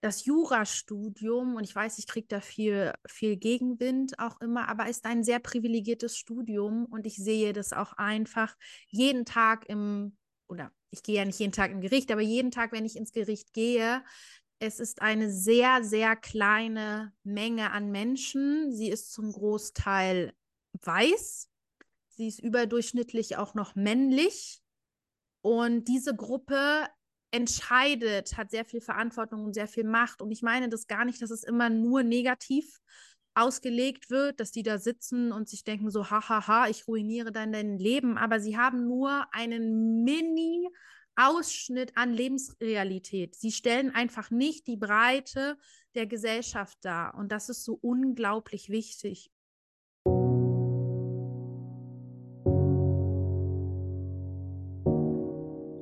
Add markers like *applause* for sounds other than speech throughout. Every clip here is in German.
das Jurastudium, und ich weiß, ich kriege da viel, viel Gegenwind auch immer, aber ist ein sehr privilegiertes Studium und ich sehe das auch einfach jeden Tag im, oder ich gehe ja nicht jeden Tag im Gericht, aber jeden Tag, wenn ich ins Gericht gehe, es ist eine sehr, sehr kleine Menge an Menschen. Sie ist zum Großteil weiß. Sie ist überdurchschnittlich auch noch männlich. Und diese Gruppe entscheidet, hat sehr viel Verantwortung und sehr viel Macht. Und ich meine das gar nicht, dass es immer nur negativ ausgelegt wird, dass die da sitzen und sich denken so, hahaha, ich ruiniere dann dein Leben. Aber sie haben nur einen Mini- Ausschnitt an Lebensrealität. Sie stellen einfach nicht die Breite der Gesellschaft dar. Und das ist so unglaublich wichtig.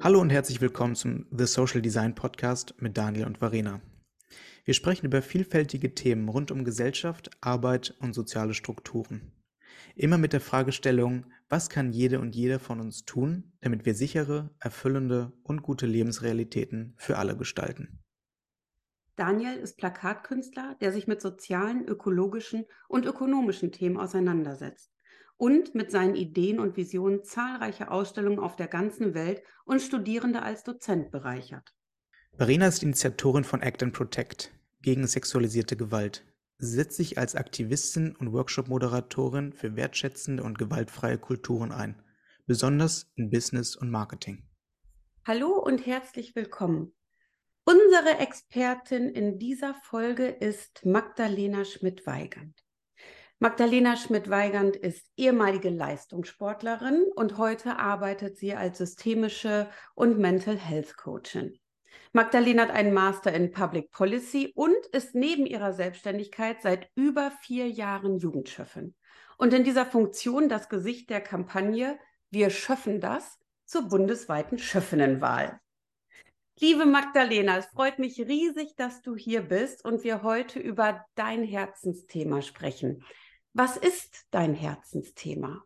Hallo und herzlich willkommen zum The Social Design Podcast mit Daniel und Varena. Wir sprechen über vielfältige Themen rund um Gesellschaft, Arbeit und soziale Strukturen. Immer mit der Fragestellung, was kann jede und jeder von uns tun, damit wir sichere, erfüllende und gute Lebensrealitäten für alle gestalten? Daniel ist Plakatkünstler, der sich mit sozialen, ökologischen und ökonomischen Themen auseinandersetzt und mit seinen Ideen und Visionen zahlreiche Ausstellungen auf der ganzen Welt und Studierende als Dozent bereichert. Verena ist Initiatorin von Act and Protect gegen sexualisierte Gewalt. Sie setzt sich als Aktivistin und Workshop-Moderatorin für wertschätzende und gewaltfreie Kulturen ein, besonders in Business und Marketing. Hallo und herzlich willkommen. Unsere Expertin in dieser Folge ist Magdalena Schmidt-Weigand. Magdalena Schmidt-Weigand ist ehemalige Leistungssportlerin und heute arbeitet sie als systemische und Mental Health Coachin. Magdalena hat einen Master in Public Policy und ist neben ihrer Selbstständigkeit seit über vier Jahren Jugendchefin. Und in dieser Funktion das Gesicht der Kampagne Wir schöffen das zur bundesweiten Schöffinnenwahl. Liebe Magdalena, es freut mich riesig, dass du hier bist und wir heute über dein Herzensthema sprechen. Was ist dein Herzensthema?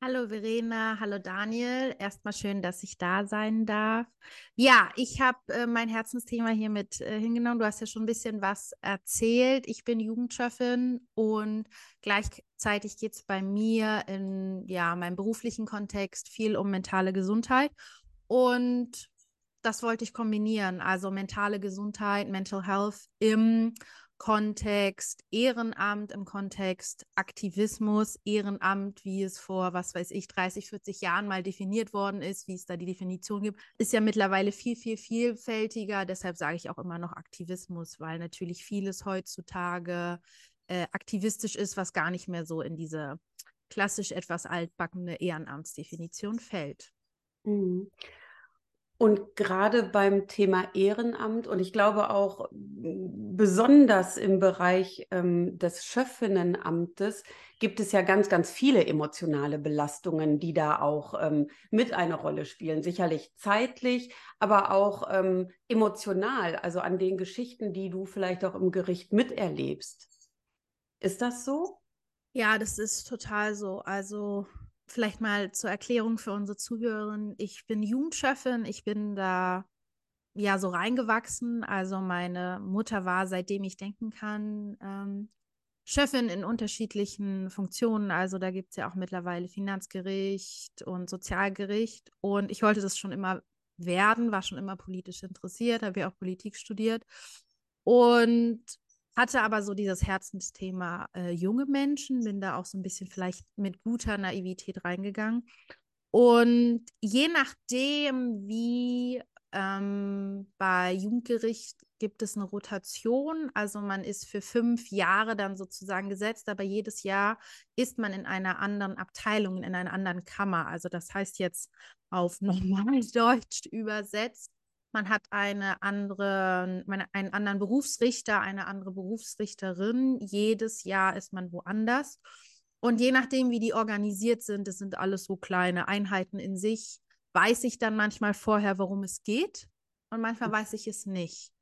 Hallo Verena, hallo Daniel. Erstmal schön, dass ich da sein darf. Ja, ich habe äh, mein Herzensthema hier mit äh, hingenommen. Du hast ja schon ein bisschen was erzählt. Ich bin Jugendchefin und gleichzeitig geht es bei mir in ja, meinem beruflichen Kontext viel um mentale Gesundheit. Und das wollte ich kombinieren, also mentale Gesundheit, Mental Health im Kontext Ehrenamt, im Kontext Aktivismus, Ehrenamt, wie es vor, was weiß ich, 30, 40 Jahren mal definiert worden ist, wie es da die Definition gibt, ist ja mittlerweile viel, viel vielfältiger. Deshalb sage ich auch immer noch Aktivismus, weil natürlich vieles heutzutage äh, aktivistisch ist, was gar nicht mehr so in diese klassisch etwas altbackene Ehrenamtsdefinition fällt. Mhm. Und gerade beim Thema Ehrenamt und ich glaube auch besonders im Bereich ähm, des Schöffinnenamtes gibt es ja ganz, ganz viele emotionale Belastungen, die da auch ähm, mit eine Rolle spielen. Sicherlich zeitlich, aber auch ähm, emotional, also an den Geschichten, die du vielleicht auch im Gericht miterlebst. Ist das so? Ja, das ist total so. Also vielleicht mal zur Erklärung für unsere Zuhörerinnen. Ich bin Jugendchefin, ich bin da ja so reingewachsen. Also meine Mutter war, seitdem ich denken kann, ähm, Chefin in unterschiedlichen Funktionen. Also da gibt es ja auch mittlerweile Finanzgericht und Sozialgericht. Und ich wollte das schon immer werden, war schon immer politisch interessiert, habe ja auch Politik studiert. Und hatte aber so dieses Herzensthema äh, junge Menschen, bin da auch so ein bisschen vielleicht mit guter Naivität reingegangen. Und je nachdem, wie ähm, bei Jugendgericht gibt es eine Rotation, also man ist für fünf Jahre dann sozusagen gesetzt, aber jedes Jahr ist man in einer anderen Abteilung, in einer anderen Kammer. Also das heißt jetzt auf *laughs* Normaldeutsch übersetzt, man hat eine andere, einen anderen Berufsrichter, eine andere Berufsrichterin. Jedes Jahr ist man woanders. Und je nachdem, wie die organisiert sind, das sind alles so kleine Einheiten in sich, weiß ich dann manchmal vorher, worum es geht. Und manchmal mhm. weiß ich es nicht.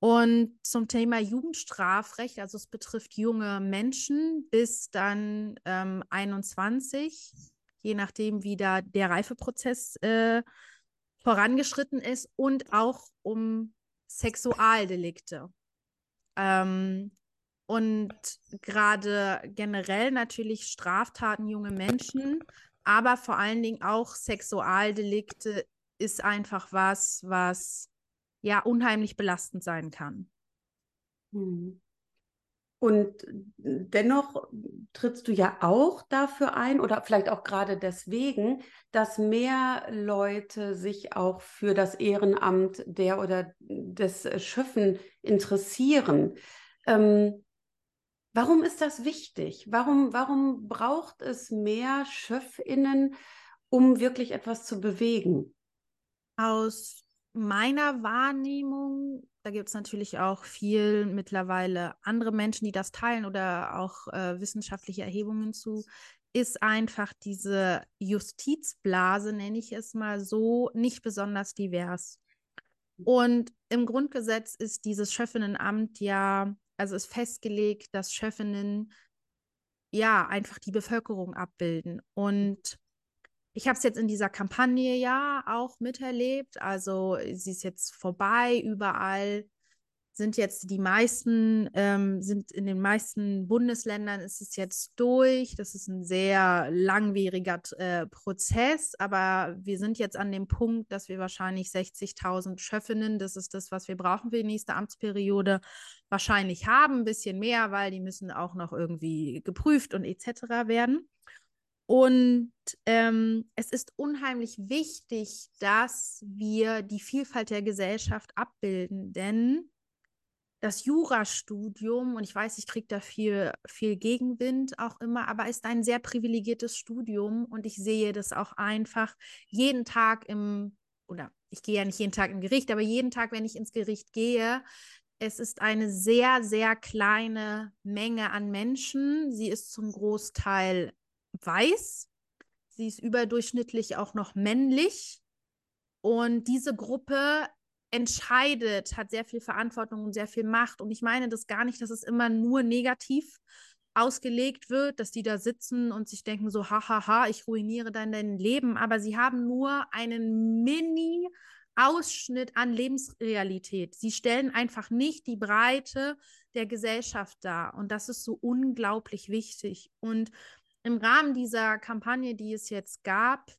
Und zum Thema Jugendstrafrecht, also es betrifft junge Menschen bis dann ähm, 21, je nachdem, wie da der Reifeprozess äh, vorangeschritten ist und auch um Sexualdelikte. Ähm, und gerade generell natürlich Straftaten junge Menschen, aber vor allen Dingen auch Sexualdelikte ist einfach was, was ja unheimlich belastend sein kann. Hm. Und dennoch trittst du ja auch dafür ein oder vielleicht auch gerade deswegen, dass mehr Leute sich auch für das Ehrenamt der oder des Schöffen interessieren. Ähm, warum ist das wichtig? Warum, warum braucht es mehr Schöffinnen, um wirklich etwas zu bewegen? Aus meiner Wahrnehmung, da gibt es natürlich auch viel mittlerweile andere Menschen, die das teilen oder auch äh, wissenschaftliche Erhebungen zu, ist einfach diese Justizblase, nenne ich es mal so, nicht besonders divers. Und im Grundgesetz ist dieses Schöffinnenamt ja, also ist festgelegt, dass Schöffinnen ja einfach die Bevölkerung abbilden. Und ich habe es jetzt in dieser Kampagne ja auch miterlebt. Also sie ist jetzt vorbei, überall sind jetzt die meisten, ähm, sind in den meisten Bundesländern ist es jetzt durch. Das ist ein sehr langwieriger äh, Prozess, aber wir sind jetzt an dem Punkt, dass wir wahrscheinlich 60.000 Schöffinnen, das ist das, was wir brauchen für die nächste Amtsperiode, wahrscheinlich haben, ein bisschen mehr, weil die müssen auch noch irgendwie geprüft und etc. werden. Und ähm, es ist unheimlich wichtig, dass wir die Vielfalt der Gesellschaft abbilden, denn das Jurastudium, und ich weiß, ich kriege da viel, viel Gegenwind auch immer, aber ist ein sehr privilegiertes Studium und ich sehe das auch einfach jeden Tag im, oder ich gehe ja nicht jeden Tag im Gericht, aber jeden Tag, wenn ich ins Gericht gehe, es ist eine sehr, sehr kleine Menge an Menschen. Sie ist zum Großteil weiß. Sie ist überdurchschnittlich auch noch männlich. Und diese Gruppe entscheidet, hat sehr viel Verantwortung und sehr viel Macht. Und ich meine das gar nicht, dass es immer nur negativ ausgelegt wird, dass die da sitzen und sich denken so, hahaha, ich ruiniere dann dein Leben. Aber sie haben nur einen Mini- Ausschnitt an Lebensrealität. Sie stellen einfach nicht die Breite der Gesellschaft dar. Und das ist so unglaublich wichtig. Und im Rahmen dieser Kampagne, die es jetzt gab,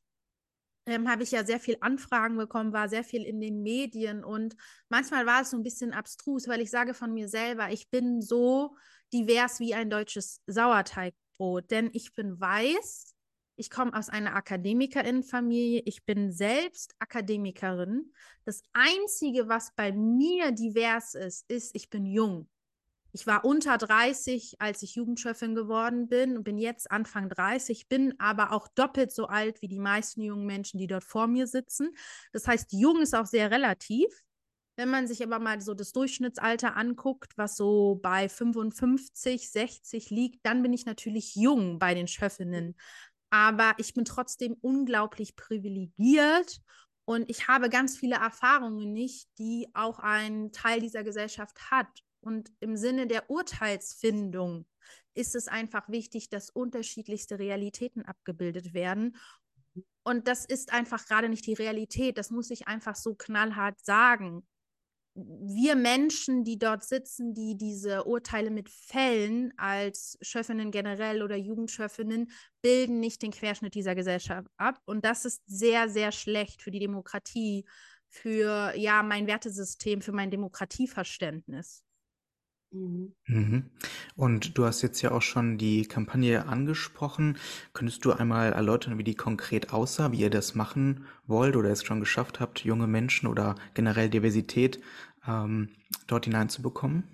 ähm, habe ich ja sehr viel Anfragen bekommen, war sehr viel in den Medien und manchmal war es so ein bisschen abstrus, weil ich sage von mir selber, ich bin so divers wie ein deutsches Sauerteigbrot, denn ich bin weiß, ich komme aus einer Akademikerinnenfamilie, ich bin selbst Akademikerin. Das Einzige, was bei mir divers ist, ist, ich bin jung. Ich war unter 30, als ich Jugendchefin geworden bin und bin jetzt Anfang 30, bin aber auch doppelt so alt wie die meisten jungen Menschen, die dort vor mir sitzen. Das heißt, jung ist auch sehr relativ. Wenn man sich aber mal so das Durchschnittsalter anguckt, was so bei 55, 60 liegt, dann bin ich natürlich jung bei den Chefinnen. Aber ich bin trotzdem unglaublich privilegiert und ich habe ganz viele Erfahrungen nicht, die auch ein Teil dieser Gesellschaft hat. Und im Sinne der Urteilsfindung ist es einfach wichtig, dass unterschiedlichste Realitäten abgebildet werden. Und das ist einfach gerade nicht die Realität. Das muss ich einfach so knallhart sagen. Wir Menschen, die dort sitzen, die diese Urteile mit Fällen als Schöffinnen generell oder Jugendschöffinnen, bilden nicht den Querschnitt dieser Gesellschaft ab. Und das ist sehr, sehr schlecht für die Demokratie, für ja mein Wertesystem, für mein Demokratieverständnis. Mhm. Mhm. Und du hast jetzt ja auch schon die Kampagne angesprochen. Könntest du einmal erläutern, wie die konkret aussah, wie ihr das machen wollt oder es schon geschafft habt, junge Menschen oder generell Diversität ähm, dort hineinzubekommen?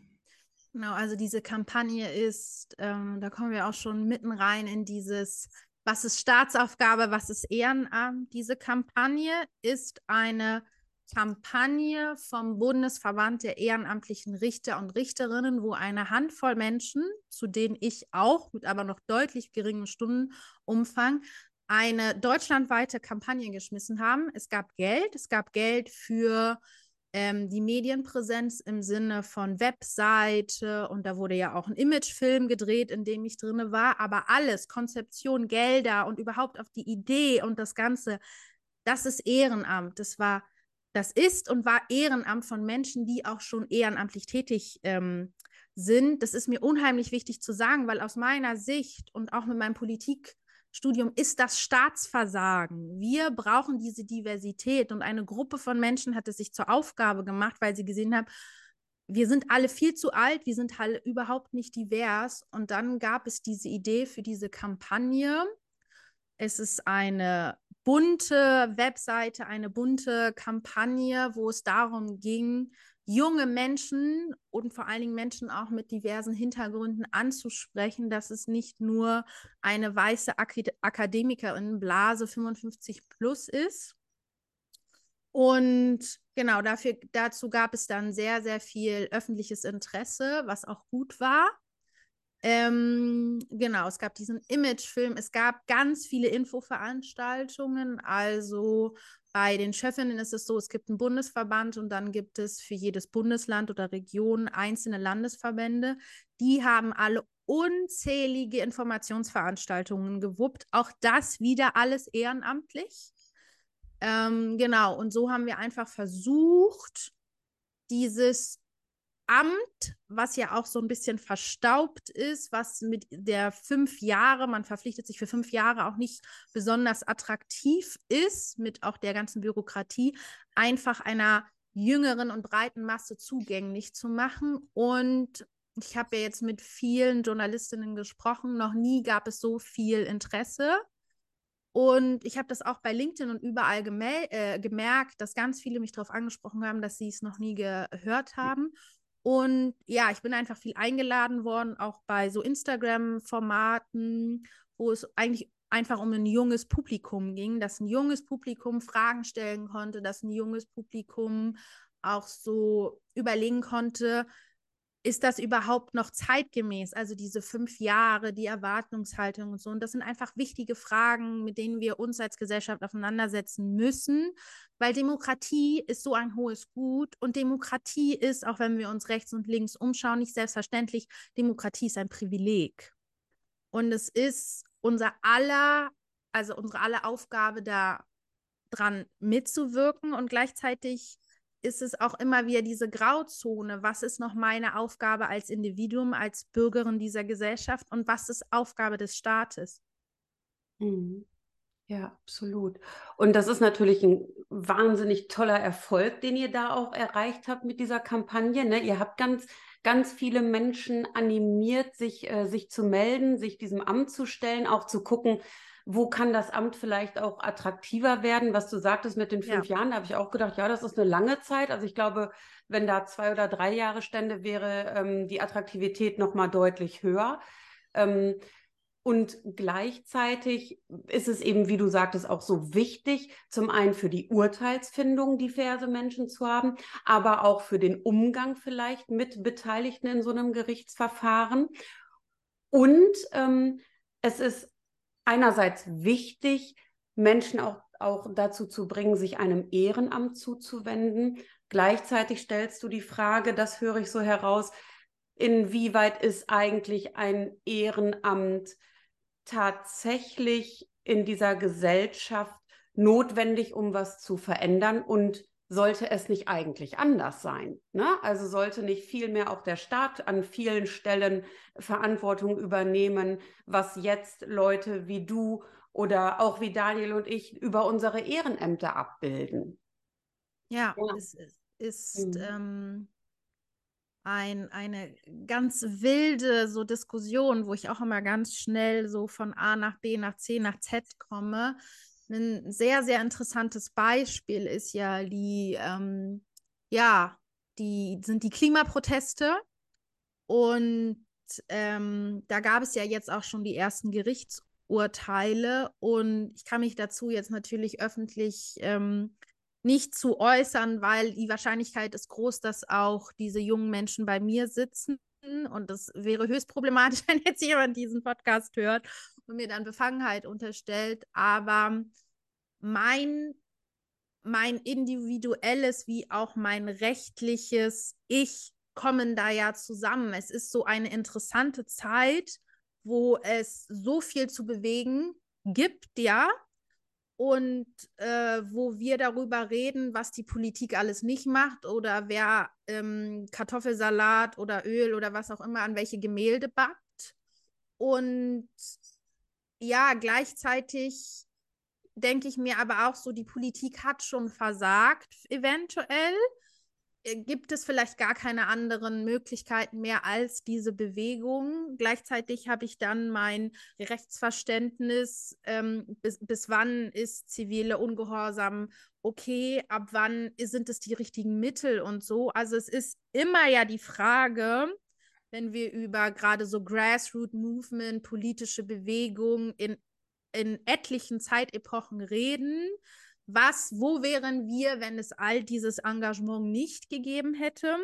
Genau, also diese Kampagne ist, ähm, da kommen wir auch schon mitten rein in dieses, was ist Staatsaufgabe, was ist Ehrenamt. Diese Kampagne ist eine Kampagne vom Bundesverband der ehrenamtlichen Richter und Richterinnen, wo eine Handvoll Menschen, zu denen ich auch mit aber noch deutlich geringem Stundenumfang, eine deutschlandweite Kampagne geschmissen haben. Es gab Geld, es gab Geld für ähm, die Medienpräsenz im Sinne von Webseite und da wurde ja auch ein Imagefilm gedreht, in dem ich drin war, aber alles, Konzeption, Gelder und überhaupt auf die Idee und das Ganze, das ist Ehrenamt. Das war das ist und war Ehrenamt von Menschen, die auch schon ehrenamtlich tätig ähm, sind. Das ist mir unheimlich wichtig zu sagen, weil aus meiner Sicht und auch mit meinem Politikstudium ist das Staatsversagen. Wir brauchen diese Diversität und eine Gruppe von Menschen hat es sich zur Aufgabe gemacht, weil sie gesehen haben, wir sind alle viel zu alt, wir sind alle überhaupt nicht divers. Und dann gab es diese Idee für diese Kampagne. Es ist eine bunte Webseite, eine bunte Kampagne, wo es darum ging, junge Menschen und vor allen Dingen Menschen auch mit diversen Hintergründen anzusprechen, dass es nicht nur eine weiße Ak Akademikerin Blase 55 plus ist. Und genau, dafür, dazu gab es dann sehr, sehr viel öffentliches Interesse, was auch gut war. Ähm, genau, es gab diesen Imagefilm, es gab ganz viele Infoveranstaltungen. Also bei den Chefinnen ist es so, es gibt einen Bundesverband und dann gibt es für jedes Bundesland oder Region einzelne Landesverbände. Die haben alle unzählige Informationsveranstaltungen gewuppt. Auch das wieder alles ehrenamtlich. Ähm, genau, und so haben wir einfach versucht, dieses Amt, was ja auch so ein bisschen verstaubt ist, was mit der fünf Jahre, man verpflichtet sich für fünf Jahre auch nicht besonders attraktiv ist, mit auch der ganzen Bürokratie, einfach einer jüngeren und breiten Masse zugänglich zu machen. Und ich habe ja jetzt mit vielen Journalistinnen gesprochen, noch nie gab es so viel Interesse. Und ich habe das auch bei LinkedIn und überall äh, gemerkt, dass ganz viele mich darauf angesprochen haben, dass sie es noch nie gehört haben. Und ja, ich bin einfach viel eingeladen worden, auch bei so Instagram-Formaten, wo es eigentlich einfach um ein junges Publikum ging, dass ein junges Publikum Fragen stellen konnte, dass ein junges Publikum auch so überlegen konnte, ist das überhaupt noch zeitgemäß? Also diese fünf Jahre, die Erwartungshaltung und so. Und das sind einfach wichtige Fragen, mit denen wir uns als Gesellschaft auseinandersetzen müssen, weil Demokratie ist so ein hohes Gut und Demokratie ist, auch wenn wir uns rechts und links umschauen, nicht selbstverständlich. Demokratie ist ein Privileg. Und es ist unser aller, also unsere aller Aufgabe, da dran mitzuwirken und gleichzeitig ist es auch immer wieder diese Grauzone. Was ist noch meine Aufgabe als Individuum, als Bürgerin dieser Gesellschaft und was ist Aufgabe des Staates? Mhm. Ja, absolut. Und das ist natürlich ein wahnsinnig toller Erfolg, den ihr da auch erreicht habt mit dieser Kampagne. Ne? Ihr habt ganz, ganz viele Menschen animiert, sich, äh, sich zu melden, sich diesem Amt zu stellen, auch zu gucken, wo kann das Amt vielleicht auch attraktiver werden? Was du sagtest mit den fünf ja. Jahren, da habe ich auch gedacht, ja, das ist eine lange Zeit. Also ich glaube, wenn da zwei oder drei Jahre stände, wäre ähm, die Attraktivität noch mal deutlich höher. Ähm, und gleichzeitig ist es eben, wie du sagtest, auch so wichtig, zum einen für die Urteilsfindung diverse Menschen zu haben, aber auch für den Umgang vielleicht mit Beteiligten in so einem Gerichtsverfahren. Und ähm, es ist einerseits wichtig, Menschen auch, auch dazu zu bringen, sich einem Ehrenamt zuzuwenden. Gleichzeitig stellst du die Frage, das höre ich so heraus, inwieweit ist eigentlich ein Ehrenamt tatsächlich in dieser Gesellschaft notwendig, um was zu verändern und sollte es nicht eigentlich anders sein? Ne? Also sollte nicht vielmehr auch der Staat an vielen Stellen Verantwortung übernehmen, was jetzt Leute wie du oder auch wie Daniel und ich über unsere Ehrenämter abbilden? Ja, ja. es ist mhm. ähm, ein, eine ganz wilde so Diskussion, wo ich auch immer ganz schnell so von A nach B nach C nach Z komme ein sehr, sehr interessantes Beispiel ist ja die, ähm, ja, die sind die Klimaproteste. Und ähm, da gab es ja jetzt auch schon die ersten Gerichtsurteile. Und ich kann mich dazu jetzt natürlich öffentlich ähm, nicht zu äußern, weil die Wahrscheinlichkeit ist groß, dass auch diese jungen Menschen bei mir sitzen. Und das wäre höchst problematisch, *laughs* wenn jetzt jemand diesen Podcast hört und mir dann Befangenheit unterstellt. Aber mein, mein individuelles wie auch mein rechtliches Ich kommen da ja zusammen. Es ist so eine interessante Zeit, wo es so viel zu bewegen gibt, ja. und äh, wo wir darüber reden, was die Politik alles nicht macht oder wer ähm, Kartoffelsalat oder Öl oder was auch immer an welche Gemälde backt. Und ja, gleichzeitig denke ich mir aber auch so, die Politik hat schon versagt, eventuell. Äh, gibt es vielleicht gar keine anderen Möglichkeiten mehr als diese Bewegung. Gleichzeitig habe ich dann mein Rechtsverständnis, ähm, bis, bis wann ist zivile Ungehorsam okay, ab wann sind es die richtigen Mittel und so. Also es ist immer ja die Frage, wenn wir über gerade so Grassroot Movement, politische Bewegung in, in etlichen Zeitepochen reden, was, wo wären wir, wenn es all dieses Engagement nicht gegeben hätte?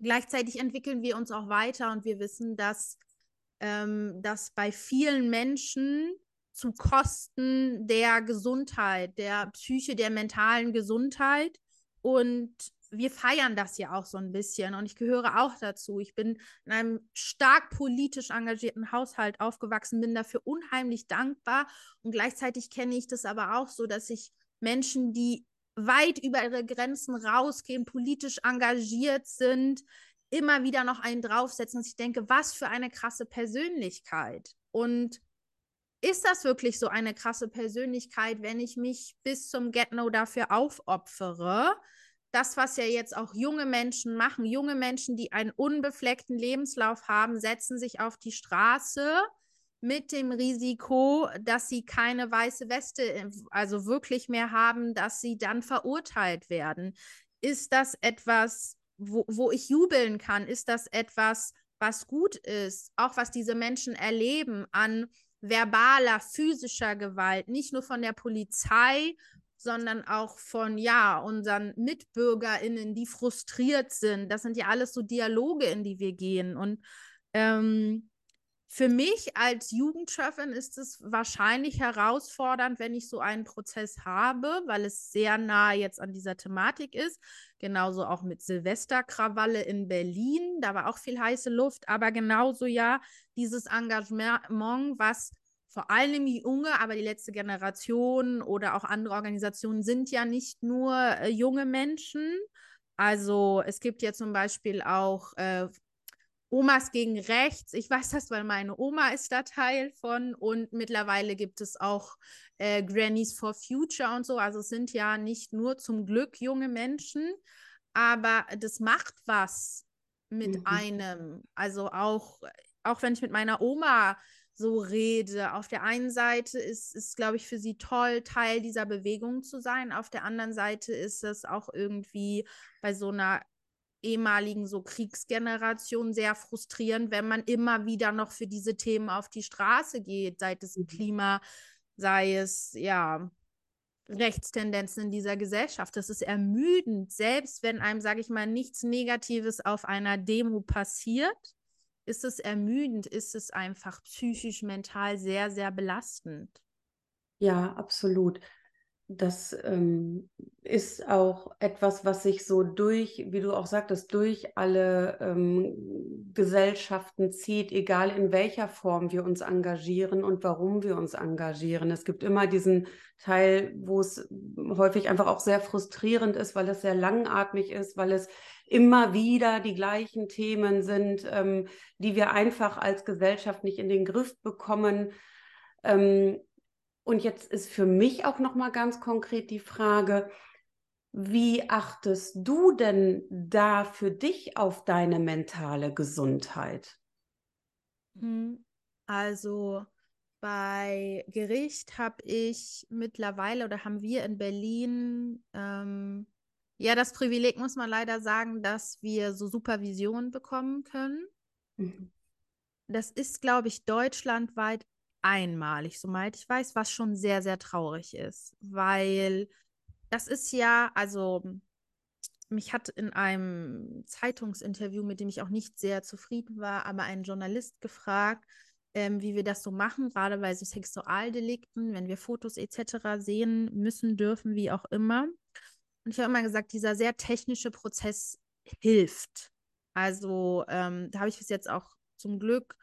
Gleichzeitig entwickeln wir uns auch weiter und wir wissen, dass, ähm, dass bei vielen Menschen zu Kosten der Gesundheit, der Psyche, der mentalen Gesundheit und wir feiern das ja auch so ein bisschen und ich gehöre auch dazu. Ich bin in einem stark politisch engagierten Haushalt aufgewachsen, bin dafür unheimlich dankbar und gleichzeitig kenne ich das aber auch so, dass ich Menschen, die weit über ihre Grenzen rausgehen, politisch engagiert sind, immer wieder noch einen draufsetzen. Und ich denke, was für eine krasse Persönlichkeit. Und ist das wirklich so eine krasse Persönlichkeit, wenn ich mich bis zum Get-No dafür aufopfere? Das, was ja jetzt auch junge Menschen machen, junge Menschen, die einen unbefleckten Lebenslauf haben, setzen sich auf die Straße, mit dem Risiko, dass sie keine weiße Weste, äh, also wirklich mehr haben, dass sie dann verurteilt werden. Ist das etwas, wo, wo ich jubeln kann? Ist das etwas, was gut ist? Auch was diese Menschen erleben an verbaler, physischer Gewalt, nicht nur von der Polizei, sondern auch von ja, unseren MitbürgerInnen, die frustriert sind. Das sind ja alles so Dialoge, in die wir gehen. Und ähm, für mich als Jugendchefin ist es wahrscheinlich herausfordernd, wenn ich so einen Prozess habe, weil es sehr nah jetzt an dieser Thematik ist. Genauso auch mit Silvesterkrawalle in Berlin, da war auch viel heiße Luft, aber genauso ja dieses Engagement, was vor allem junge, aber die letzte Generation oder auch andere Organisationen sind ja nicht nur äh, junge Menschen. Also es gibt ja zum Beispiel auch äh, Omas gegen Rechts. Ich weiß das, weil meine Oma ist da Teil von und mittlerweile gibt es auch äh, Grannies for Future und so. Also es sind ja nicht nur zum Glück junge Menschen, aber das macht was mit mhm. einem. Also auch, auch wenn ich mit meiner Oma so rede. Auf der einen Seite ist es, glaube ich, für sie toll, Teil dieser Bewegung zu sein. Auf der anderen Seite ist es auch irgendwie bei so einer ehemaligen so Kriegsgeneration sehr frustrierend, wenn man immer wieder noch für diese Themen auf die Straße geht, sei es mhm. Klima, sei es ja Rechtstendenzen in dieser Gesellschaft. Das ist ermüdend, selbst wenn einem, sage ich mal, nichts Negatives auf einer Demo passiert, ist es ermüdend, ist es einfach psychisch, mental sehr, sehr belastend. Ja, absolut das ähm, ist auch etwas, was sich so durch, wie du auch sagtest, durch alle ähm, Gesellschaften zieht, egal in welcher Form wir uns engagieren und warum wir uns engagieren. Es gibt immer diesen Teil, wo es häufig einfach auch sehr frustrierend ist, weil es sehr langatmig ist, weil es immer wieder die gleichen Themen sind, ähm, die wir einfach als Gesellschaft nicht in den Griff bekommen. Ähm, und jetzt ist für mich auch noch mal ganz konkret die Frage, wie achtest du denn da für dich auf deine mentale Gesundheit? Hm, also bei Gericht habe ich mittlerweile oder haben wir in Berlin ähm, ja das Privileg, muss man leider sagen, dass wir so Supervision bekommen können. Mhm. Das ist, glaube ich, deutschlandweit einmalig, soweit ich weiß, was schon sehr, sehr traurig ist, weil das ist ja, also mich hat in einem Zeitungsinterview, mit dem ich auch nicht sehr zufrieden war, aber ein Journalist gefragt, ähm, wie wir das so machen, gerade bei so Sexualdelikten, wenn wir Fotos etc. sehen müssen, dürfen, wie auch immer. Und ich habe immer gesagt, dieser sehr technische Prozess hilft. Also ähm, da habe ich bis jetzt auch zum Glück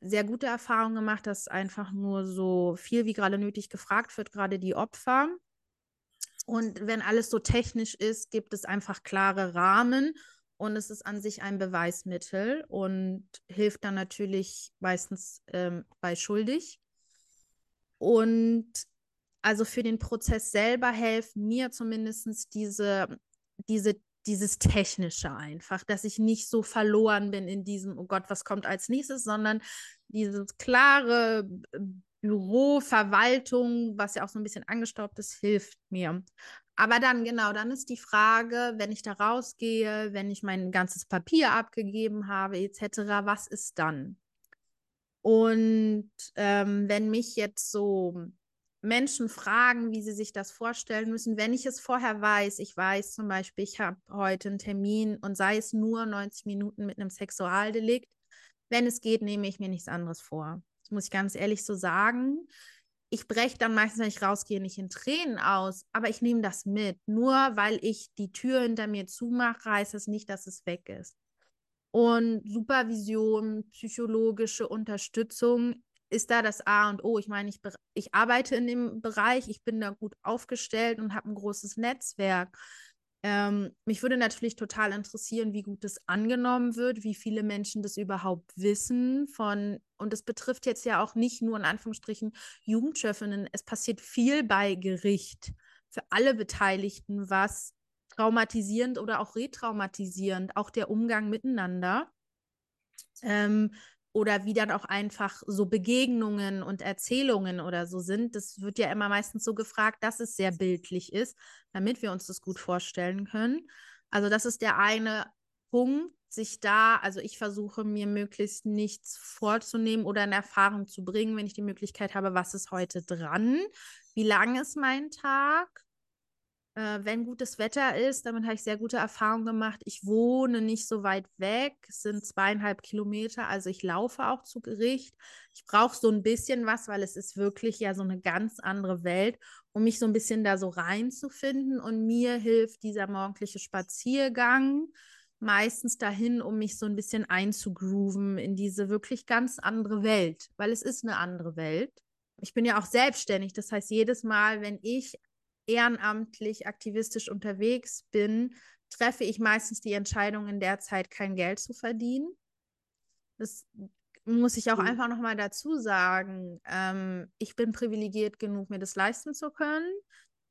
sehr gute Erfahrungen gemacht, dass einfach nur so viel wie gerade nötig gefragt wird, gerade die Opfer. Und wenn alles so technisch ist, gibt es einfach klare Rahmen und es ist an sich ein Beweismittel und hilft dann natürlich meistens ähm, bei schuldig. Und also für den Prozess selber helfen mir zumindest diese, diese, dieses Technische einfach, dass ich nicht so verloren bin in diesem, oh Gott, was kommt als nächstes, sondern dieses klare Büro, Verwaltung, was ja auch so ein bisschen angestaubt ist, hilft mir. Aber dann, genau, dann ist die Frage, wenn ich da rausgehe, wenn ich mein ganzes Papier abgegeben habe, etc., was ist dann? Und ähm, wenn mich jetzt so Menschen fragen, wie sie sich das vorstellen müssen, wenn ich es vorher weiß, ich weiß zum Beispiel, ich habe heute einen Termin und sei es nur 90 Minuten mit einem Sexualdelikt, wenn es geht, nehme ich mir nichts anderes vor. Das muss ich ganz ehrlich so sagen ich breche dann meistens, wenn ich rausgehe, nicht in Tränen aus, aber ich nehme das mit. Nur weil ich die Tür hinter mir zumache, heißt es nicht, dass es weg ist. Und Supervision, psychologische Unterstützung ist da das A und O. Ich meine, ich, ich arbeite in dem Bereich, ich bin da gut aufgestellt und habe ein großes Netzwerk. Ähm, mich würde natürlich total interessieren, wie gut es angenommen wird, wie viele Menschen das überhaupt wissen von, und es betrifft jetzt ja auch nicht nur in Anführungsstrichen Jugendchefinnen, es passiert viel bei Gericht für alle Beteiligten, was traumatisierend oder auch retraumatisierend, auch der Umgang miteinander. Ähm, oder wie dann auch einfach so Begegnungen und Erzählungen oder so sind. Das wird ja immer meistens so gefragt, dass es sehr bildlich ist, damit wir uns das gut vorstellen können. Also das ist der eine Punkt, sich da, also ich versuche mir möglichst nichts vorzunehmen oder in Erfahrung zu bringen, wenn ich die Möglichkeit habe, was ist heute dran, wie lang ist mein Tag äh, wenn gutes Wetter ist, damit habe ich sehr gute Erfahrungen gemacht. Ich wohne nicht so weit weg, es sind zweieinhalb Kilometer, also ich laufe auch zu Gericht. Ich brauche so ein bisschen was, weil es ist wirklich ja so eine ganz andere Welt, um mich so ein bisschen da so reinzufinden. Und mir hilft dieser morgendliche Spaziergang meistens dahin, um mich so ein bisschen einzugrooven in diese wirklich ganz andere Welt, weil es ist eine andere Welt. Ich bin ja auch selbstständig, das heißt, jedes Mal, wenn ich ehrenamtlich, aktivistisch unterwegs bin, treffe ich meistens die Entscheidung, in der Zeit kein Geld zu verdienen. Das muss ich auch mhm. einfach nochmal dazu sagen. Ähm, ich bin privilegiert genug, mir das leisten zu können,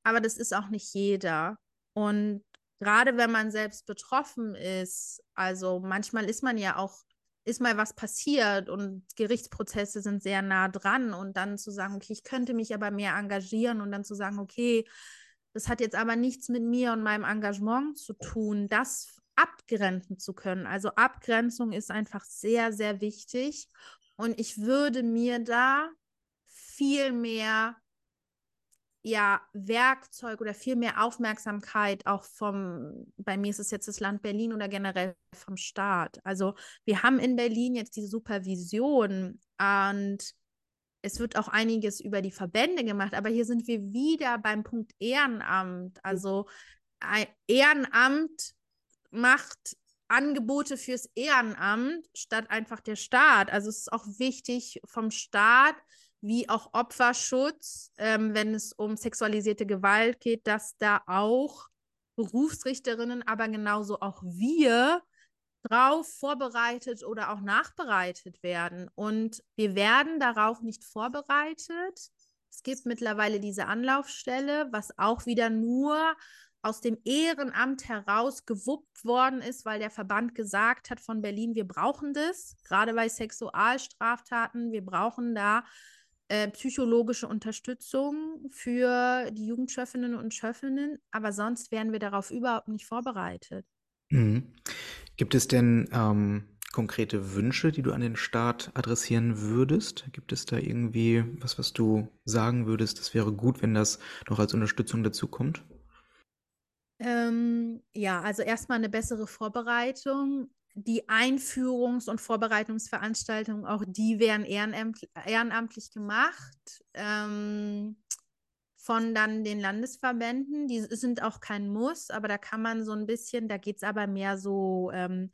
aber das ist auch nicht jeder. Und gerade wenn man selbst betroffen ist, also manchmal ist man ja auch ist mal was passiert und Gerichtsprozesse sind sehr nah dran und dann zu sagen, okay, ich könnte mich aber mehr engagieren und dann zu sagen, okay, das hat jetzt aber nichts mit mir und meinem Engagement zu tun, das abgrenzen zu können. Also Abgrenzung ist einfach sehr, sehr wichtig und ich würde mir da viel mehr ja, Werkzeug oder viel mehr Aufmerksamkeit auch vom, bei mir ist es jetzt das Land Berlin oder generell vom Staat. Also wir haben in Berlin jetzt die Supervision und es wird auch einiges über die Verbände gemacht, aber hier sind wir wieder beim Punkt Ehrenamt. Also Ehrenamt macht Angebote fürs Ehrenamt statt einfach der Staat. Also es ist auch wichtig vom Staat, wie auch Opferschutz, ähm, wenn es um sexualisierte Gewalt geht, dass da auch Berufsrichterinnen, aber genauso auch wir drauf vorbereitet oder auch nachbereitet werden. Und wir werden darauf nicht vorbereitet. Es gibt mittlerweile diese Anlaufstelle, was auch wieder nur aus dem Ehrenamt heraus gewuppt worden ist, weil der Verband gesagt hat von Berlin, wir brauchen das, gerade bei Sexualstraftaten, wir brauchen da äh, psychologische Unterstützung für die Jugendschöffinnen und Schöffinnen, aber sonst wären wir darauf überhaupt nicht vorbereitet. Mhm. Gibt es denn ähm, konkrete Wünsche, die du an den Staat adressieren würdest? Gibt es da irgendwie was, was du sagen würdest, das wäre gut, wenn das noch als Unterstützung dazu kommt? Ähm, ja, also erstmal eine bessere Vorbereitung die Einführungs- und Vorbereitungsveranstaltungen, auch die werden ehrenamt ehrenamtlich gemacht ähm, von dann den Landesverbänden. Die sind auch kein Muss, aber da kann man so ein bisschen, da geht es aber mehr so, ähm,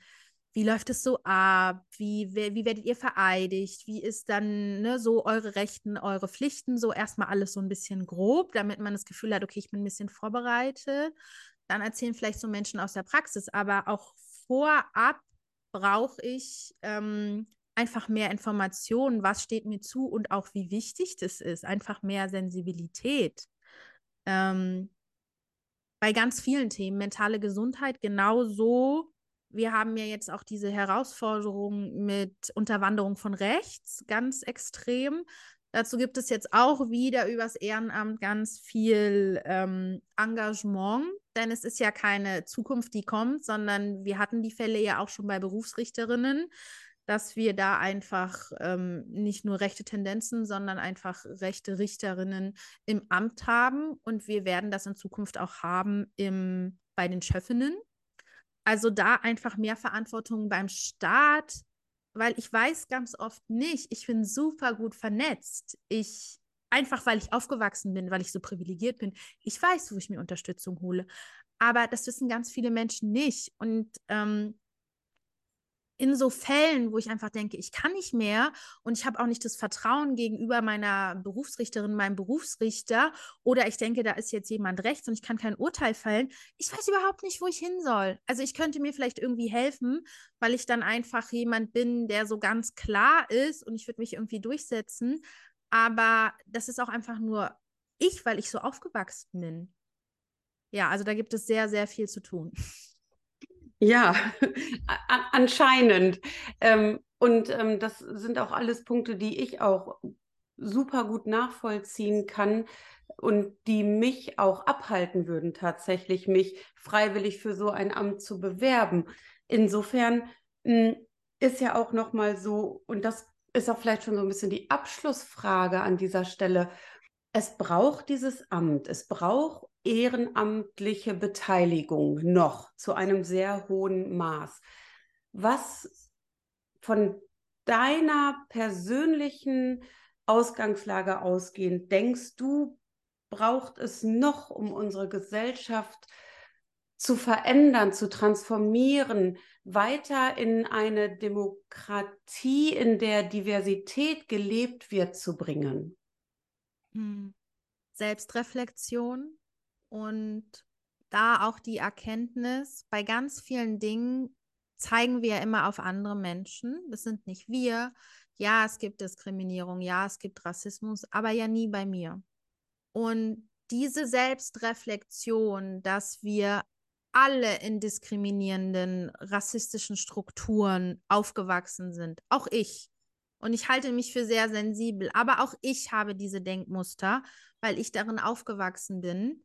wie läuft es so ab? Wie, wie werdet ihr vereidigt? Wie ist dann ne, so eure Rechten, eure Pflichten? So erstmal alles so ein bisschen grob, damit man das Gefühl hat, okay, ich bin ein bisschen vorbereitet. Dann erzählen vielleicht so Menschen aus der Praxis, aber auch vorab brauche ich ähm, einfach mehr Informationen, was steht mir zu und auch wie wichtig das ist. Einfach mehr Sensibilität. Ähm, bei ganz vielen Themen, mentale Gesundheit genauso wir haben ja jetzt auch diese Herausforderung mit Unterwanderung von rechts ganz extrem. Dazu gibt es jetzt auch wieder übers Ehrenamt ganz viel ähm, Engagement, denn es ist ja keine Zukunft, die kommt, sondern wir hatten die Fälle ja auch schon bei Berufsrichterinnen, dass wir da einfach ähm, nicht nur rechte Tendenzen, sondern einfach rechte Richterinnen im Amt haben und wir werden das in Zukunft auch haben im, bei den Chefinnen. Also da einfach mehr Verantwortung beim Staat, weil ich weiß ganz oft nicht, ich bin super gut vernetzt. Ich einfach weil ich aufgewachsen bin, weil ich so privilegiert bin. Ich weiß, wo ich mir Unterstützung hole. Aber das wissen ganz viele Menschen nicht. Und ähm, in so Fällen, wo ich einfach denke, ich kann nicht mehr und ich habe auch nicht das Vertrauen gegenüber meiner Berufsrichterin, meinem Berufsrichter oder ich denke, da ist jetzt jemand rechts und ich kann kein Urteil fällen. Ich weiß überhaupt nicht, wo ich hin soll. Also ich könnte mir vielleicht irgendwie helfen, weil ich dann einfach jemand bin, der so ganz klar ist und ich würde mich irgendwie durchsetzen. Aber das ist auch einfach nur ich, weil ich so aufgewachsen bin. Ja, also da gibt es sehr, sehr viel zu tun. *laughs* Ja, anscheinend. Ähm, und ähm, das sind auch alles Punkte, die ich auch super gut nachvollziehen kann und die mich auch abhalten würden, tatsächlich mich freiwillig für so ein Amt zu bewerben. Insofern mh, hm, ist ja auch noch mal so und das ist auch vielleicht schon so ein bisschen die Abschlussfrage an dieser Stelle. Es braucht dieses Amt, es braucht ehrenamtliche Beteiligung noch zu einem sehr hohen Maß. Was von deiner persönlichen Ausgangslage ausgehend denkst du, braucht es noch, um unsere Gesellschaft zu verändern, zu transformieren, weiter in eine Demokratie, in der Diversität gelebt wird, zu bringen? Hm. Selbstreflexion, und da auch die Erkenntnis, bei ganz vielen Dingen zeigen wir immer auf andere Menschen. Das sind nicht wir. Ja, es gibt Diskriminierung, ja, es gibt Rassismus, aber ja nie bei mir. Und diese Selbstreflexion, dass wir alle in diskriminierenden, rassistischen Strukturen aufgewachsen sind, auch ich. Und ich halte mich für sehr sensibel, aber auch ich habe diese Denkmuster, weil ich darin aufgewachsen bin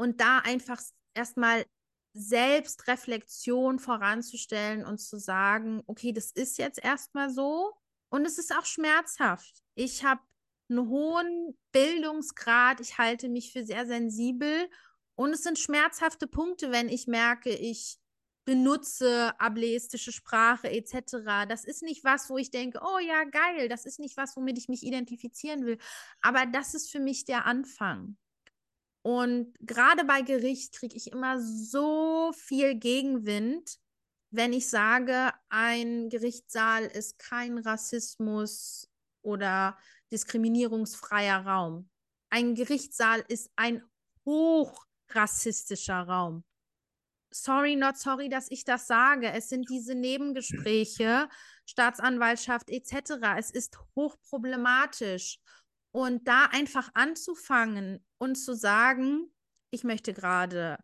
und da einfach erstmal Selbstreflexion voranzustellen und zu sagen, okay, das ist jetzt erstmal so und es ist auch schmerzhaft. Ich habe einen hohen Bildungsgrad, ich halte mich für sehr sensibel und es sind schmerzhafte Punkte, wenn ich merke, ich benutze ableistische Sprache etc. Das ist nicht was, wo ich denke, oh ja, geil, das ist nicht was, womit ich mich identifizieren will. Aber das ist für mich der Anfang. Und gerade bei Gericht kriege ich immer so viel Gegenwind, wenn ich sage, ein Gerichtssaal ist kein Rassismus oder diskriminierungsfreier Raum. Ein Gerichtssaal ist ein hochrassistischer Raum. Sorry, not sorry, dass ich das sage. Es sind diese Nebengespräche, Staatsanwaltschaft etc. Es ist hochproblematisch. Und da einfach anzufangen und zu sagen, ich möchte gerade,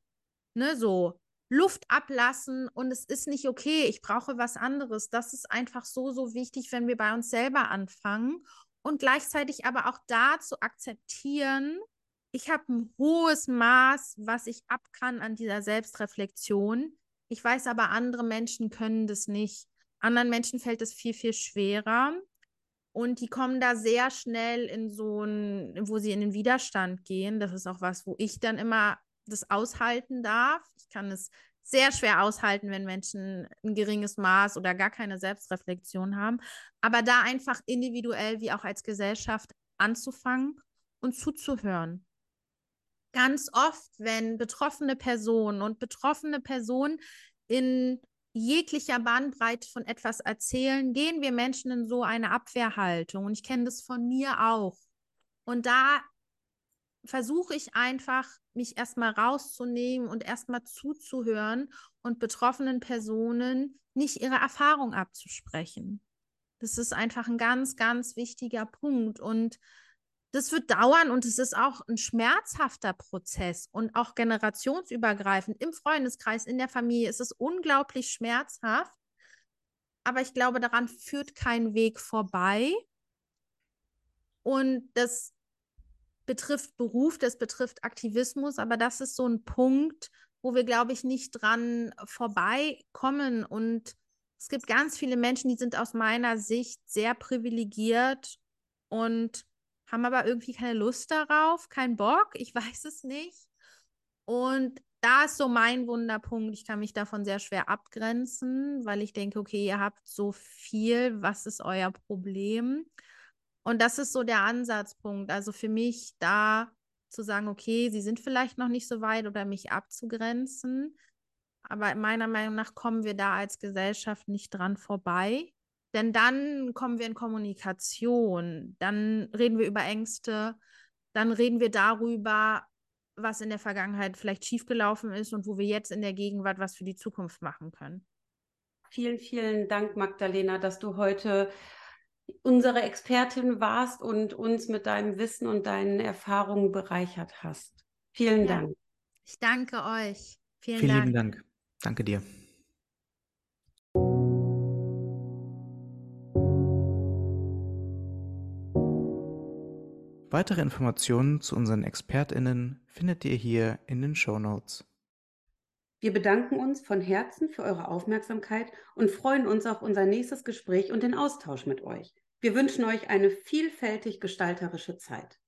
ne, so Luft ablassen und es ist nicht okay, ich brauche was anderes. Das ist einfach so, so wichtig, wenn wir bei uns selber anfangen und gleichzeitig aber auch da zu akzeptieren, ich habe ein hohes Maß, was ich ab kann an dieser Selbstreflexion. Ich weiß aber, andere Menschen können das nicht. Anderen Menschen fällt es viel, viel schwerer. Und die kommen da sehr schnell in so ein, wo sie in den Widerstand gehen. Das ist auch was, wo ich dann immer das aushalten darf. Ich kann es sehr schwer aushalten, wenn Menschen ein geringes Maß oder gar keine Selbstreflexion haben. Aber da einfach individuell wie auch als Gesellschaft anzufangen und zuzuhören. Ganz oft, wenn betroffene Personen und betroffene Personen in jeglicher Bandbreite von etwas erzählen, gehen wir Menschen in so eine Abwehrhaltung. Und ich kenne das von mir auch. Und da versuche ich einfach, mich erstmal rauszunehmen und erstmal zuzuhören und betroffenen Personen nicht ihre Erfahrung abzusprechen. Das ist einfach ein ganz, ganz wichtiger Punkt. Und das wird dauern und es ist auch ein schmerzhafter Prozess und auch generationsübergreifend im Freundeskreis, in der Familie ist es unglaublich schmerzhaft. Aber ich glaube, daran führt kein Weg vorbei. Und das betrifft Beruf, das betrifft Aktivismus, aber das ist so ein Punkt, wo wir, glaube ich, nicht dran vorbeikommen. Und es gibt ganz viele Menschen, die sind aus meiner Sicht sehr privilegiert und haben aber irgendwie keine Lust darauf, keinen Bock, ich *laughs* weiß es nicht. Und da ist so mein Wunderpunkt. Ich kann mich davon sehr schwer abgrenzen, weil ich denke, okay, ihr habt so viel, was ist euer Problem? Und das ist so der Ansatzpunkt. Also für mich da zu sagen, okay, sie sind vielleicht noch nicht so weit oder mich abzugrenzen. Aber meiner Meinung nach kommen wir da als Gesellschaft nicht dran vorbei. Denn dann kommen wir in Kommunikation, dann reden wir über Ängste, dann reden wir darüber, was in der Vergangenheit vielleicht schiefgelaufen ist und wo wir jetzt in der Gegenwart was für die Zukunft machen können. Vielen, vielen Dank, Magdalena, dass du heute unsere Expertin warst und uns mit deinem Wissen und deinen Erfahrungen bereichert hast. Vielen ja. Dank. Ich danke euch. Vielen, Vielen Dank. lieben Dank. Danke dir. Weitere Informationen zu unseren ExpertInnen findet ihr hier in den Show Notes. Wir bedanken uns von Herzen für eure Aufmerksamkeit und freuen uns auf unser nächstes Gespräch und den Austausch mit euch. Wir wünschen euch eine vielfältig gestalterische Zeit.